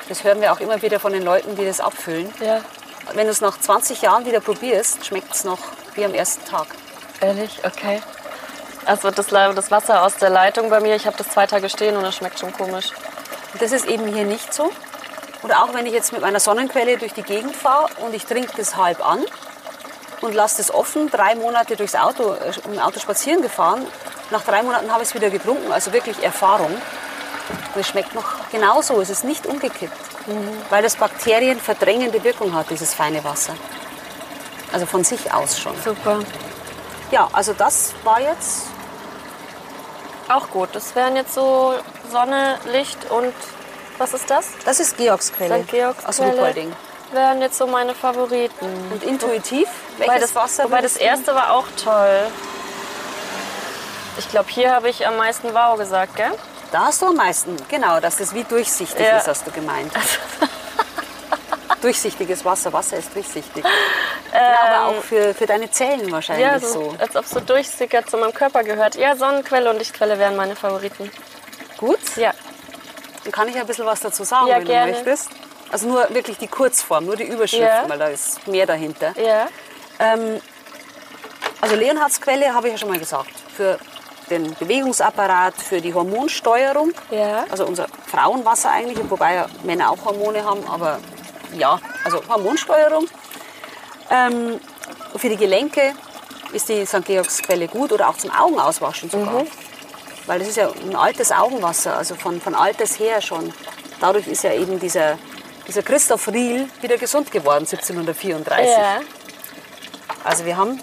Das hören wir auch immer wieder von den Leuten, die das abfüllen. Ja. Wenn du es nach 20 Jahren wieder probierst, schmeckt es noch wie am ersten Tag. Ehrlich? Okay. Also das, das Wasser aus der Leitung bei mir, ich habe das zwei Tage stehen und das schmeckt schon komisch. Und das ist eben hier nicht so. Oder auch wenn ich jetzt mit meiner Sonnenquelle durch die Gegend fahre und ich trinke das halb an und lasse das offen, drei Monate durchs Auto, äh, im Auto spazieren gefahren. Nach drei Monaten habe ich es wieder getrunken, also wirklich Erfahrung. Und es schmeckt noch genauso, es ist nicht umgekippt, weil das Bakterien verdrängende Wirkung hat, dieses feine Wasser. Also von sich aus schon. Super. Ja, also das war jetzt Auch gut. Das wären jetzt so Sonne, Licht und was ist das? Das ist Georgsquelle. St. Georgs aus Quelle. Ruppolding. Wären jetzt so meine Favoriten. Und intuitiv, Wobei das, Wasser wobei das erste war auch toll. Ich glaube, hier habe ich am meisten Wow gesagt, gell? Da hast du am meisten, genau, dass das wie durchsichtig Ja. ist, hast du gemeint. Durchsichtiges Wasser, Wasser ist durchsichtig. ja, aber auch für, für deine Zellen wahrscheinlich Ähm, Ja, so, so. als ob so durchsickert zu meinem Körper gehört. Ja, Sonnenquelle und Lichtquelle wären meine Favoriten. Gut, Ja, dann kann ich ein bisschen was dazu sagen, Ja, wenn gerne. du möchtest. Also nur wirklich die Kurzform, nur die Überschrift, Ja. weil da ist mehr dahinter. ja. Ähm, Also Leonhardsquelle habe ich ja schon mal gesagt. Für den Bewegungsapparat, für die Hormonsteuerung. Ja. Also unser Frauenwasser eigentlich, wobei ja Männer auch Hormone haben, aber ja, also Hormonsteuerung. Ähm, für die Gelenke ist die St. Georgsquelle gut oder auch zum Augenauswaschen sogar. Weil das ist ja ein altes Augenwasser, also von, von alters her schon. Dadurch ist ja eben dieser, dieser Christoph Riel wieder gesund geworden, 1734. Ja. Also wir haben,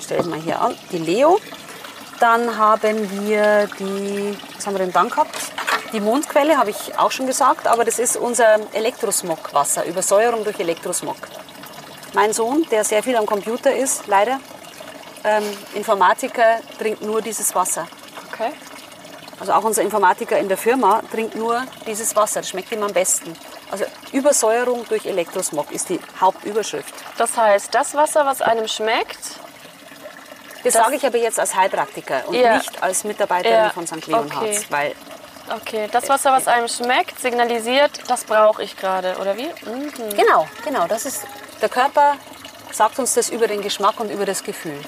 stelle ich mal hier an, die Leo. Dann haben wir die, was haben wir denn dann gehabt? Die Mondquelle habe ich auch schon gesagt, aber das ist unser Elektrosmogwasser, Übersäuerung durch Elektrosmog. Mein Sohn, der sehr viel am Computer ist, leider, ähm, Informatiker, trinkt nur dieses Wasser. Okay. Also auch unser Informatiker in der Firma trinkt nur dieses Wasser. Das schmeckt ihm am besten. Also Übersäuerung durch Elektrosmog ist die Hauptüberschrift. Das heißt, das Wasser, was einem schmeckt, Das, Das- sage ich aber jetzt als Heilpraktiker und Ja. nicht als Mitarbeiterin Ja, von St. Leonhards, okay. weil okay, das Wasser, was einem schmeckt, signalisiert, das brauche ich gerade, oder wie? Mhm. Genau, genau. Das ist, der Körper sagt uns das über den Geschmack und über das Gefühl.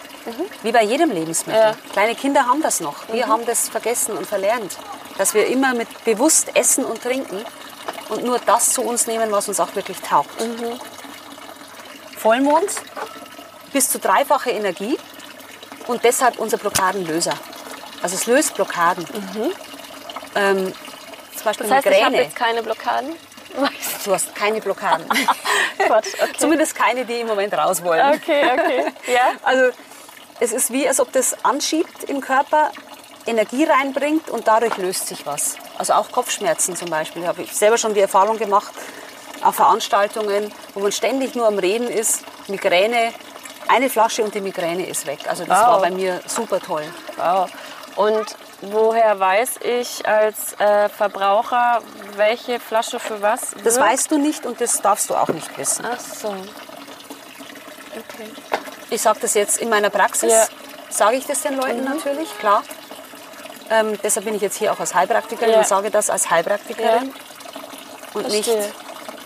Wie bei jedem Lebensmittel. Ja. Kleine Kinder haben das noch. Wir haben das vergessen und verlernt. Dass wir immer mit bewusst essen und trinken und nur das zu uns nehmen, was uns auch wirklich taugt. Vollmond, bis zu dreifache Energie und deshalb unser Blockadenlöser. Also es löst Blockaden. Ähm, zum Beispiel Das heißt, ich habe Migräne. jetzt keine Blockaden? Du hast keine Blockaden. Quatsch, okay. Zumindest keine, die im Moment raus wollen. Okay, okay. Ja? Also es ist wie, als ob das anschiebt im Körper, Energie reinbringt und dadurch löst sich was. Also auch Kopfschmerzen zum Beispiel. Habe ich selber schon die Erfahrung gemacht, auf Veranstaltungen, wo man ständig nur am Reden ist, Migräne, eine Flasche und die Migräne ist weg. Also das Wow. war bei mir super toll. Wow. Und woher weiß ich als äh, Verbraucher, welche Flasche für was? Das wirkt? weißt du nicht und das darfst du auch nicht wissen. Ach so. Okay. Ich sage das jetzt in meiner Praxis, Ja. sage ich das den Leuten natürlich, klar. Ähm, deshalb bin ich jetzt hier auch als Heilpraktikerin Ja. und sage das als Heilpraktikerin und nicht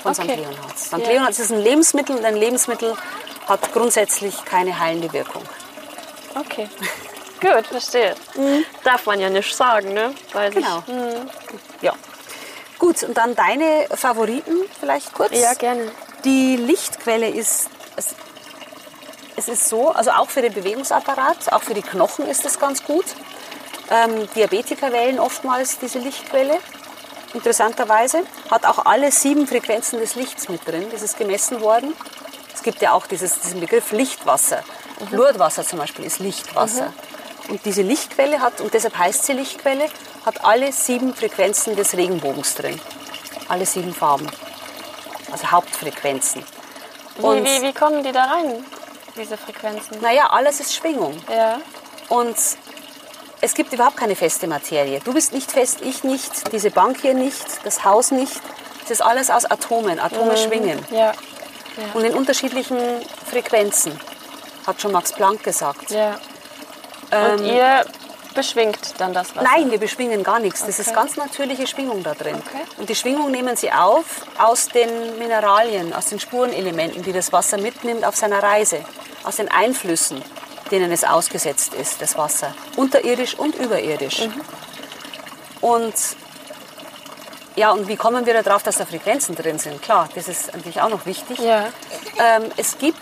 von St. Okay. Leonhards. St. Ja. Leonhards ist ein Lebensmittel und ein Lebensmittel hat grundsätzlich keine heilende Wirkung. Okay. Gut, verstehe. Darf man ja nicht sagen, ne? Weiß Genau. ich. Ja. Gut, und dann deine Favoriten vielleicht kurz. Ja, gerne. Die Lichtquelle ist, es, es ist so, also auch für den Bewegungsapparat, auch für die Knochen ist es ganz gut. Ähm, Diabetiker wählen oftmals diese Lichtquelle, interessanterweise. Hat auch alle sieben Frequenzen des Lichts mit drin, das ist gemessen worden. Es gibt ja auch dieses, diesen Begriff Lichtwasser. Lourdwasser zum Beispiel ist Lichtwasser. Und diese Lichtquelle hat, und deshalb heißt sie Lichtquelle, hat alle sieben Frequenzen des Regenbogens drin. Alle sieben Farben. Also Hauptfrequenzen. Wie, Und- wie, wie kommen die da rein, diese Frequenzen? Naja, alles ist Schwingung. Ja. Und es gibt überhaupt keine feste Materie. Du bist nicht fest, ich nicht, diese Bank hier nicht, das Haus nicht. Es ist alles aus Atomen. Atome schwingen. Ja. Und in unterschiedlichen Frequenzen. Hat schon Max Planck gesagt. Ja. Und ihr beschwingt dann das Wasser? Nein, wir beschwingen gar nichts. Das ist Okay. ganz natürliche Schwingung da drin. Okay. Und die Schwingung nehmen sie auf aus den Mineralien, aus den Spurenelementen, die das Wasser mitnimmt auf seiner Reise. Aus den Einflüssen, denen es ausgesetzt ist, das Wasser. Unterirdisch und überirdisch. Mhm. Und ja, und wie kommen wir darauf, dass da Frequenzen drin sind? Klar, das ist natürlich auch noch wichtig. Ja. Ähm, es gibt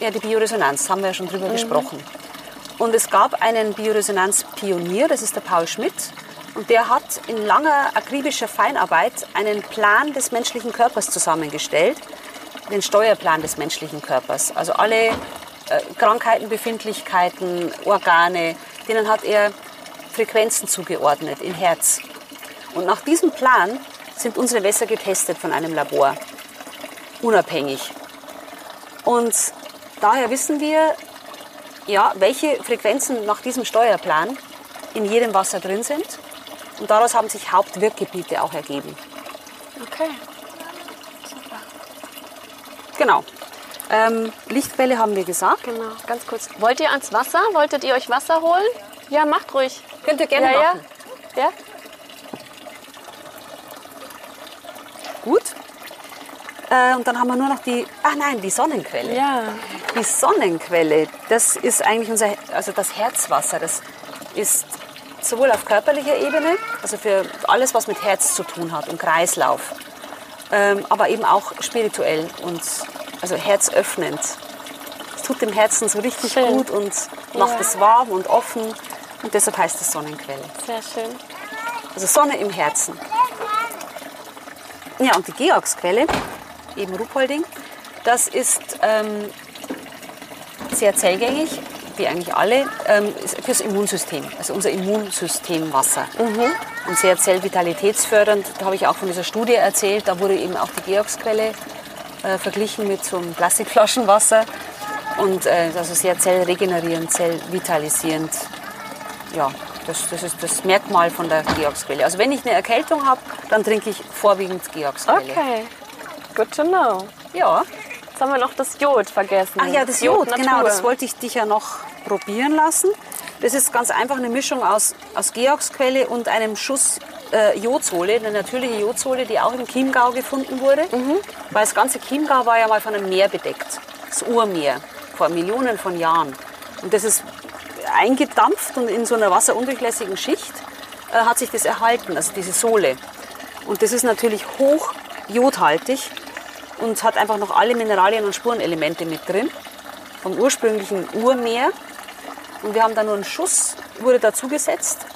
ja die Bioresonanz, haben wir ja schon drüber Mhm. gesprochen. Und es gab einen Bioresonanzpionier, das ist der Paul Schmidt. Und der hat in langer akribischer Feinarbeit einen Plan des menschlichen Körpers zusammengestellt, den Steuerplan des menschlichen Körpers. Also alle äh, Krankheiten, Befindlichkeiten, Organe, denen hat er Frequenzen zugeordnet in Herz. Und nach diesem Plan sind unsere Wässer getestet von einem Labor, unabhängig. Und daher wissen wir, ja, welche Frequenzen nach diesem Steuerplan in jedem Wasser drin sind. Und daraus haben sich Hauptwirkgebiete auch ergeben. Okay. Genau. Ähm, Lichtquelle haben wir gesagt. Genau, ganz kurz. Wollt ihr ans Wasser? Wolltet ihr euch Wasser holen? Ja, macht ruhig. Könnt ihr gerne ja, machen. Ja? ja? Gut. Äh, und dann haben wir nur noch die, ach nein, die Sonnenquelle. Ja. Die Sonnenquelle, das ist eigentlich unser, also das Herzwasser. Das ist sowohl auf körperlicher Ebene, also für alles, was mit Herz zu tun hat und Kreislauf, ähm, aber eben auch spirituell und also herzöffnend. Es tut dem Herzen so richtig Schön. gut und macht Ja. es warm und offen und deshalb heißt es Sonnenquelle. Sehr schön. Also Sonne im Herzen. Ja, und die Georgsquelle, eben Ruhpolding, das ist ähm, sehr zellgängig, wie eigentlich alle, ähm, fürs Immunsystem, also unser Immunsystemwasser. Und sehr zellvitalitätsfördernd, da habe ich auch von dieser Studie erzählt, da wurde eben auch die Georgsquelle äh, verglichen mit so einem Plastikflaschenwasser. Und äh, also sehr zellregenerierend, zellvitalisierend. Ja, das, das ist das Merkmal von der Georgsquelle. Also wenn ich eine Erkältung habe, dann trinke ich vorwiegend Georgsquelle. Okay. Good to know. Ja. Jetzt haben wir noch das Jod vergessen. Ach ja, das Jod, Natur. genau, das wollte ich dich ja noch probieren lassen. Das ist ganz einfach eine Mischung aus, aus Georgsquelle und einem Schuss äh, Jodsohle, eine natürliche Jodsohle, die auch im Chiemgau gefunden wurde. Weil das ganze Chiemgau war ja mal von einem Meer bedeckt, das Urmeer, vor Millionen von Jahren. Und das ist eingedampft und in so einer wasserundurchlässigen Schicht äh, hat sich das erhalten, also diese Sohle. Und das ist natürlich hoch jodhaltig und hat einfach noch alle Mineralien und Spurenelemente mit drin vom ursprünglichen Urmeer. Und wir haben da nur einen Schuss, wurde dazugesetzt,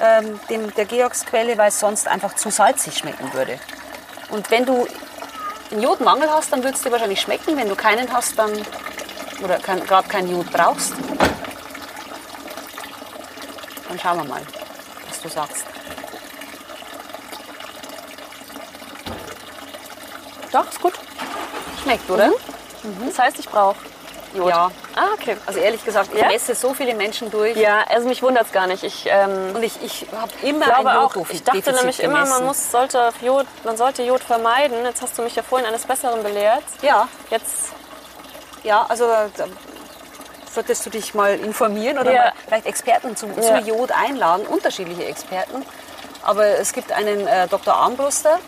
ähm, der Georgsquelle, weil es sonst einfach zu salzig schmecken würde. Und wenn du einen Jodmangel hast, dann wird es dir wahrscheinlich schmecken. Wenn du keinen hast, dann oder kein, gerade kein Jod brauchst, dann schauen wir mal, was du sagst. Doch, ist gut. Schmeckt, oder? Das heißt, ich brauche Jod. Ja. Ah, okay. Also ehrlich gesagt, ich Ja? messe so viele Menschen durch. Ja, also mich wundert es gar nicht. Ich ähm, Und ich, ich habe immer glaube ein auch, ich dachte nämlich immer, man, muss, sollte Jod, man sollte Jod vermeiden. Jetzt hast du mich ja vorhin eines Besseren belehrt. Ja, Jetzt, ja, also da solltest du dich mal informieren oder Ja. mal vielleicht Experten zu, Ja. Jod einladen, unterschiedliche Experten. Aber es gibt einen äh, Dr. Armbruster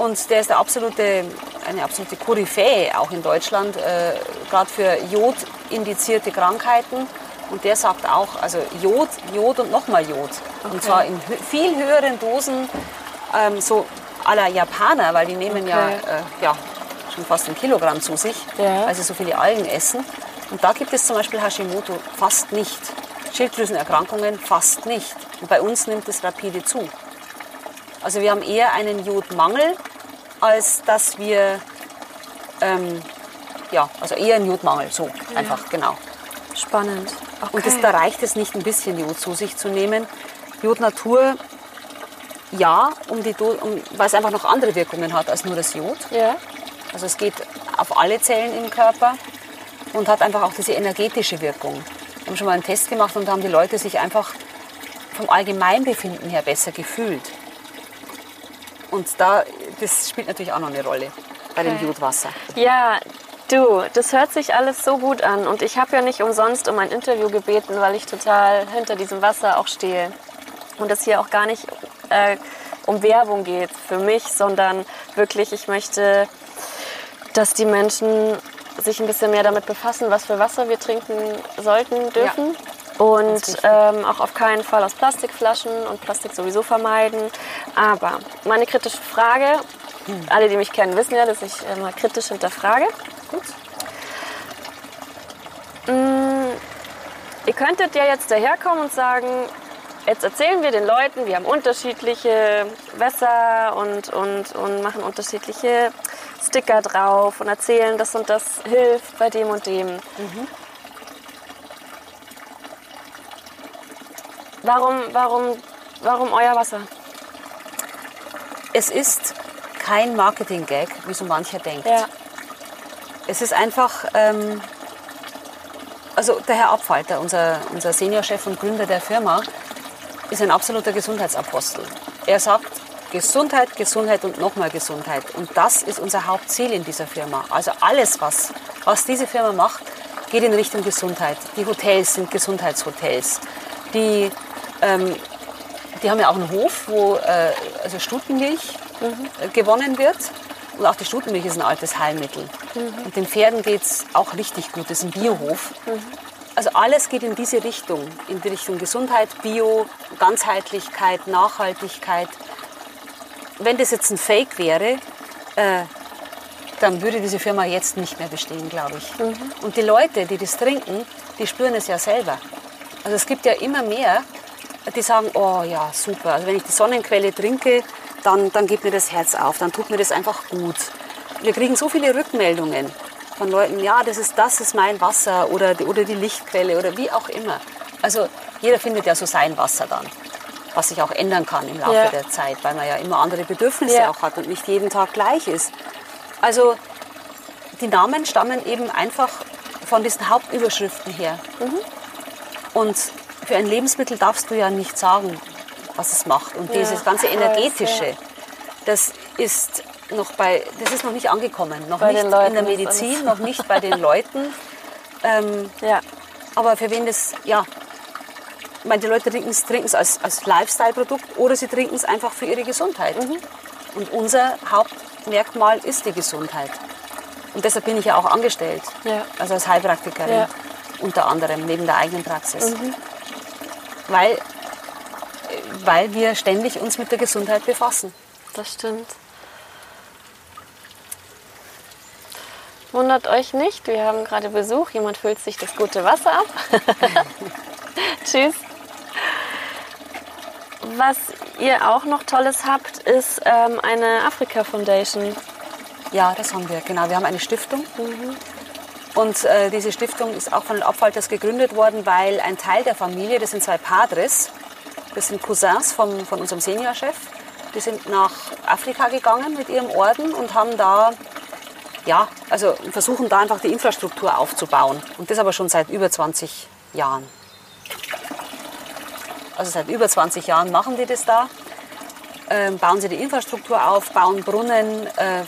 und der ist absolute, eine absolute Koryphäe auch in Deutschland, äh, gerade für Jod-indizierte Krankheiten. Und der sagt auch, also Jod, Jod und nochmal Jod. Und zwar in hö viel höheren Dosen, ähm, so la Japaner, weil die nehmen ja, Okay. äh, ja schon fast ein Kilogramm zu sich, Ja. weil sie so viele Algen essen. Und da gibt es zum Beispiel Hashimoto fast nicht. Schilddrüsenerkrankungen fast nicht. Und bei uns nimmt es rapide zu. Also wir haben eher einen Jodmangel, als dass wir, ähm, ja, also eher einen Jodmangel, so einfach, genau. spannend. Okay. Und das, da reicht es nicht, ein bisschen Jod zu sich zu nehmen. Jod Natur, ja, um die, um, weil es einfach noch andere Wirkungen hat als nur das Jod. ja. Also es geht auf alle Zellen im Körper und hat einfach auch diese energetische Wirkung. Wir haben schon mal einen Test gemacht und da haben die Leute sich einfach vom Allgemeinbefinden her besser gefühlt. Und da, das spielt natürlich auch noch eine Rolle bei dem Okay. Jodwasser. Ja, du, das hört sich alles so gut an. Und ich habe ja nicht umsonst um ein Interview gebeten, weil ich total hinter diesem Wasser auch stehe. Und es hier auch gar nicht äh, um Werbung geht für mich, sondern wirklich, ich möchte, dass die Menschen sich ein bisschen mehr damit befassen, was für Wasser wir trinken sollten, dürfen. Ganz Und ähm, auch auf keinen Fall aus Plastikflaschen und Plastik sowieso vermeiden. Aber meine kritische Frage, alle, die mich kennen, wissen ja, dass ich immer kritisch hinterfrage. Gut. Ihr könntet ja jetzt daherkommen und sagen, jetzt erzählen wir den Leuten, wir haben unterschiedliche Wässer und, und, und machen unterschiedliche Sticker drauf und erzählen, das und das hilft bei dem und dem. Warum, warum, warum euer Wasser? Es ist kein Marketing-Gag, wie so mancher denkt. Ja. Es ist einfach, ähm, also der Herr Abfalter, unser, unser Seniorchef und Gründer der Firma, ist ein absoluter Gesundheitsapostel. Er sagt Gesundheit, Gesundheit und nochmal Gesundheit. Und das ist unser Hauptziel in dieser Firma. Also alles, was, was diese Firma macht, geht in Richtung Gesundheit. Die Hotels sind Gesundheitshotels. Die, ähm, die haben ja auch einen Hof, wo äh, also Stutenmilch äh, gewonnen wird. Und auch die Stutenmilch ist ein altes Heilmittel. Und den Pferden geht es auch richtig gut. Das ist ein Biohof. Also alles geht in diese Richtung, in die Richtung Gesundheit, Bio, Ganzheitlichkeit, Nachhaltigkeit. Wenn das jetzt ein Fake wäre, äh, dann würde diese Firma jetzt nicht mehr bestehen, glaube ich. Und die Leute, die das trinken, die spüren es ja selber. Also es gibt ja immer mehr, die sagen, oh ja, super. Also wenn ich die Sonnenquelle trinke, dann, dann geht mir das Herz auf, dann tut mir das einfach gut. Wir kriegen so viele Rückmeldungen von Leuten, ja, das ist, das ist mein Wasser oder die, oder die Lichtquelle oder wie auch immer. Also jeder findet ja so sein Wasser dann, was sich auch ändern kann im Laufe Ja. der Zeit, weil man ja immer andere Bedürfnisse Ja. auch hat und nicht jeden Tag gleich ist. Also die Namen stammen eben einfach von diesen Hauptüberschriften her. Und für ein Lebensmittel darfst du ja nicht sagen, was es macht. Und Ja, dieses ganze energetische, ja. das ist noch bei, das ist noch nicht angekommen, noch Bei nicht in der Medizin, noch nicht bei den Leuten. Ähm, Ja. aber für wen das, ja, ich meine, die Leute trinken es als, als Lifestyle-Produkt oder sie trinken es einfach für ihre Gesundheit. Mhm. Und unser Hauptmerkmal ist die Gesundheit. Und deshalb bin ich ja auch angestellt, Ja. also als Heilpraktikerin Ja. unter anderem, neben der eigenen Praxis. Weil, weil wir ständig uns mit der Gesundheit befassen. Das stimmt. Wundert euch nicht, wir haben gerade Besuch. Jemand füllt sich das gute Wasser ab. Tschüss. Was ihr auch noch Tolles habt, ist ähm, eine Afrika Foundation. Ja, das haben wir, genau. Wir haben eine Stiftung. Und äh, diese Stiftung ist auch von den Abfalters gegründet worden, weil ein Teil der Familie, das sind zwei Padres, das sind Cousins vom, von unserem Seniorchef, die sind nach Afrika gegangen mit ihrem Orden und haben da, ja, also versuchen da einfach die Infrastruktur aufzubauen. Und das aber schon seit über 20 Jahren. Also seit über 20 Jahren machen die das da. Ähm, bauen sie die Infrastruktur auf, bauen Brunnen, äh,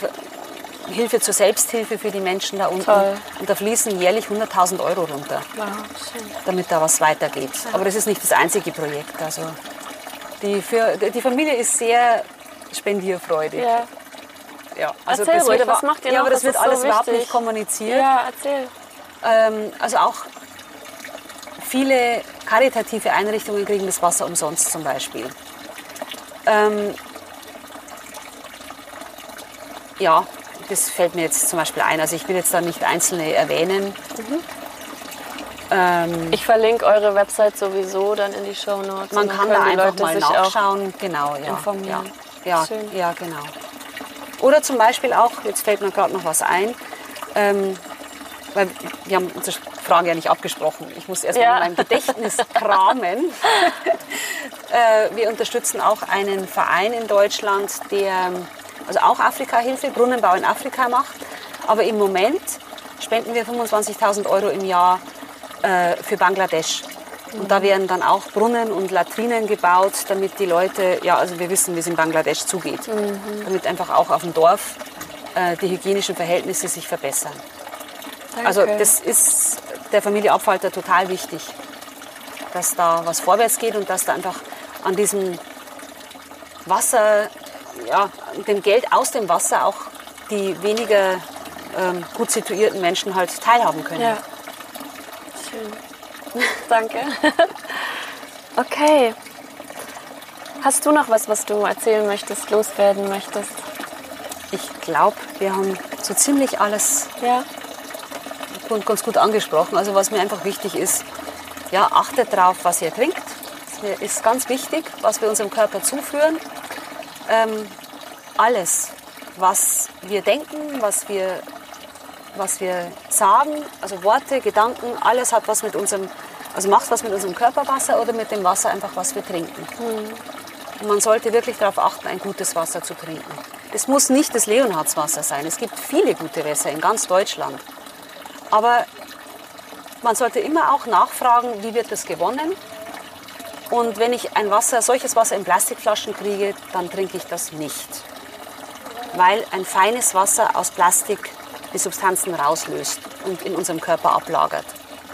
Hilfe zur Selbsthilfe für die Menschen da unten. Toll. Und da fließen jährlich 100.000 Euro runter, Wow, schön. damit da was weitergeht. Aber das ist nicht das einzige Projekt. Also die, für, die Familie ist sehr spendierfreudig. Ja. Ja, also Erzähl das ruhig, was macht ihr Ja, noch? aber das Das wird ist so alles überhaupt wichtig. nicht kommuniziert. ja, erzähl. Ähm, also auch viele karitative Einrichtungen kriegen das Wasser umsonst zum Beispiel. Ähm, ja, das fällt mir jetzt zum Beispiel ein. Also ich will jetzt da nicht einzelne erwähnen. Ähm, Ich verlinke eure Website sowieso dann in die Show Notes. man kann da einfach mal sich auch nachschauen. Genau, ja. informieren. Ja, ja, Schön. ja, genau. Oder zum Beispiel auch, jetzt fällt mir gerade noch was ein, ähm, weil wir haben unsere Frage ja nicht abgesprochen. Ich muss erst mal Ja. in meinem Gedächtnis kramen. äh, wir unterstützen auch einen Verein in Deutschland, der also auch Afrika-Hilfe, Brunnenbau in Afrika macht. Aber im Moment spenden wir 25.000 Euro im Jahr äh, für Bangladesch. Und da werden dann auch Brunnen und Latrinen gebaut, damit die Leute, ja, also wir wissen, wie es in Bangladesch zugeht, damit einfach auch auf dem Dorf äh, die hygienischen Verhältnisse sich verbessern. Also Danke. das ist der Familie Abfalter total wichtig, dass da was vorwärts geht und dass da einfach an diesem Wasser, ja, dem Geld aus dem Wasser auch die weniger ähm, gut situierten Menschen halt teilhaben können. Ja. Schön. Danke. Okay. Hast du noch was, was du erzählen möchtest, loswerden möchtest? Ich glaube, wir haben so ziemlich alles Ja. ganz gut angesprochen. Also was mir einfach wichtig ist, ja, achtet darauf, was ihr trinkt. Das ist ganz wichtig, was wir unserem Körper zuführen. Ähm, alles, was wir denken, was wir, was wir sagen, also Worte, Gedanken, alles hat was mit unserem, also macht was mit unserem Körperwasser oder mit dem Wasser einfach, was wir trinken. Und man sollte wirklich darauf achten, ein gutes Wasser zu trinken. Es muss nicht das Leonhardswasser sein. Es gibt viele gute Wässer in ganz Deutschland. Aber man sollte immer auch nachfragen, wie wird das gewonnen. Und wenn ich ein Wasser, solches Wasser in Plastikflaschen kriege, dann trinke ich das nicht. Weil ein feines Wasser aus Plastik die Substanzen rauslöst und in unserem Körper ablagert.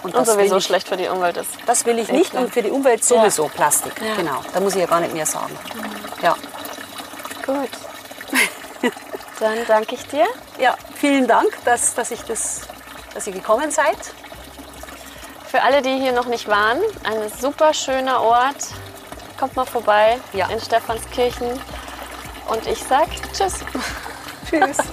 Und das sowieso ich, schlecht für die Umwelt ist. Das will ich Ja, nicht und für die Umwelt sowieso Plastik. Ja. Genau, da muss ich ja gar nicht mehr sagen. Ja. Gut. Dann danke ich dir. Ja, vielen Dank, dass, dass, ich das, dass ihr gekommen seid. Für alle, die hier noch nicht waren, ein super schöner Ort. Kommt mal vorbei Ja. in Stephanskirchen. Und ich sag Tschüss. Tschüss.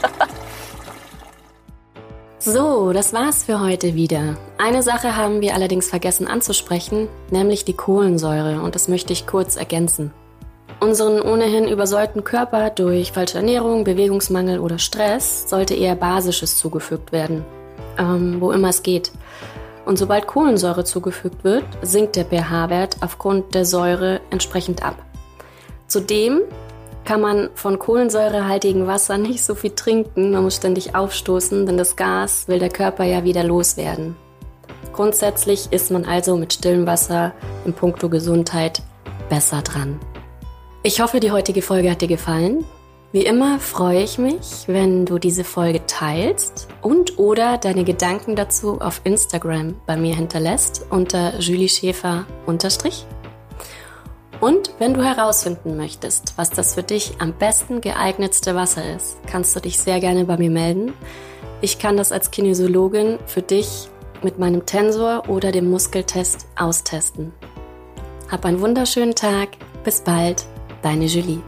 So, das war's für heute wieder. Eine Sache haben wir allerdings vergessen anzusprechen, nämlich die Kohlensäure, und das möchte ich kurz ergänzen. Unseren ohnehin übersäuerten Körper durch falsche Ernährung, Bewegungsmangel oder Stress sollte eher Basisches zugefügt werden, ähm, wo immer es geht. Und sobald Kohlensäure zugefügt wird, sinkt der pH-Wert aufgrund der Säure entsprechend ab. Zudem kann man von kohlensäurehaltigem Wasser nicht so viel trinken, man muss ständig aufstoßen, denn das Gas will der Körper ja wieder loswerden. Grundsätzlich ist man also mit stillem Wasser im Punkto Gesundheit besser dran. Ich hoffe, die heutige Folge hat dir gefallen. Wie immer freue ich mich, wenn du diese Folge teilst und oder deine Gedanken dazu auf Instagram bei mir hinterlässt unter Julie Schäfer. Und wenn du herausfinden möchtest, was das für dich am besten geeignetste Wasser ist, kannst du dich sehr gerne bei mir melden. Ich kann das als Kinesiologin für dich mit meinem Tensor oder dem Muskeltest austesten. Hab einen wunderschönen Tag. Bis bald. Deine Julie.